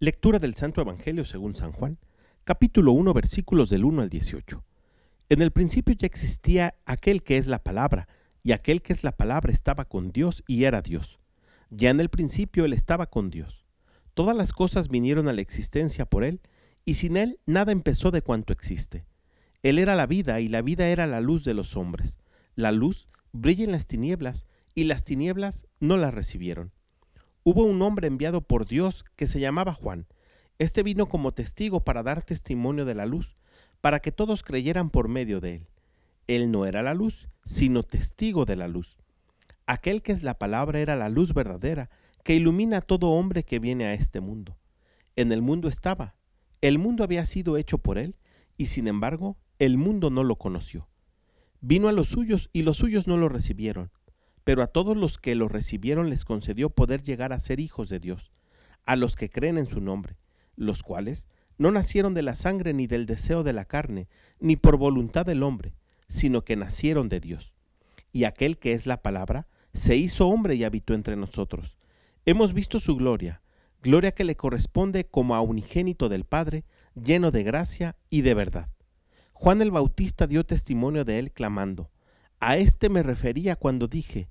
Lectura del Santo Evangelio según San Juan, capítulo 1, versículos del 1 al 18. En el principio ya existía aquel que es la palabra, y aquel que es la palabra estaba con Dios y era Dios. Ya en el principio él estaba con Dios. Todas las cosas vinieron a la existencia por él, y sin él nada empezó de cuanto existe. Él era la vida, y la vida era la luz de los hombres. La luz brilla en las tinieblas, y las tinieblas no la recibieron hubo un hombre enviado por Dios que se llamaba Juan. Este vino como testigo para dar testimonio de la luz, para que todos creyeran por medio de él. Él no era la luz, sino testigo de la luz. Aquel que es la palabra era la luz verdadera, que ilumina a todo hombre que viene a este mundo. En el mundo estaba, el mundo había sido hecho por él, y sin embargo el mundo no lo conoció. Vino a los suyos y los suyos no lo recibieron pero a todos los que lo recibieron les concedió poder llegar a ser hijos de Dios, a los que creen en su nombre, los cuales no nacieron de la sangre ni del deseo de la carne, ni por voluntad del hombre, sino que nacieron de Dios. Y aquel que es la palabra, se hizo hombre y habitó entre nosotros. Hemos visto su gloria, gloria que le corresponde como a unigénito del Padre, lleno de gracia y de verdad. Juan el Bautista dio testimonio de él clamando, A éste me refería cuando dije,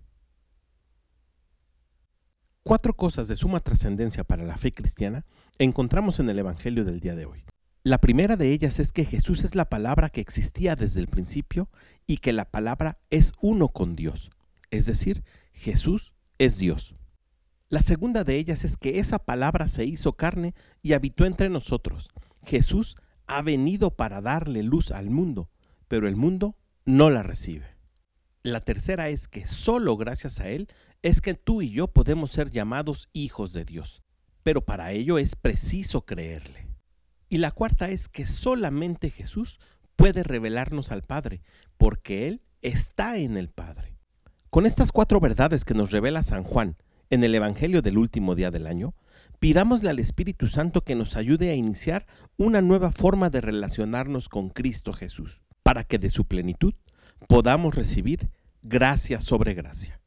Cuatro cosas de suma trascendencia para la fe cristiana encontramos en el Evangelio del día de hoy. La primera de ellas es que Jesús es la palabra que existía desde el principio y que la palabra es uno con Dios. Es decir, Jesús es Dios. La segunda de ellas es que esa palabra se hizo carne y habitó entre nosotros. Jesús ha venido para darle luz al mundo, pero el mundo no la recibe. La tercera es que solo gracias a Él es que tú y yo podemos ser llamados hijos de Dios, pero para ello es preciso creerle. Y la cuarta es que solamente Jesús puede revelarnos al Padre, porque Él está en el Padre. Con estas cuatro verdades que nos revela San Juan en el Evangelio del último día del año, pidámosle al Espíritu Santo que nos ayude a iniciar una nueva forma de relacionarnos con Cristo Jesús, para que de su plenitud podamos recibir gracia sobre gracia.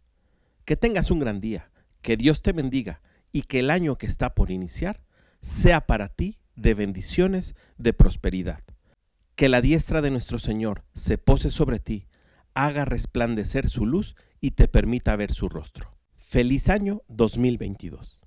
Que tengas un gran día, que Dios te bendiga y que el año que está por iniciar sea para ti de bendiciones, de prosperidad. Que la diestra de nuestro Señor se pose sobre ti, haga resplandecer su luz y te permita ver su rostro. Feliz año 2022.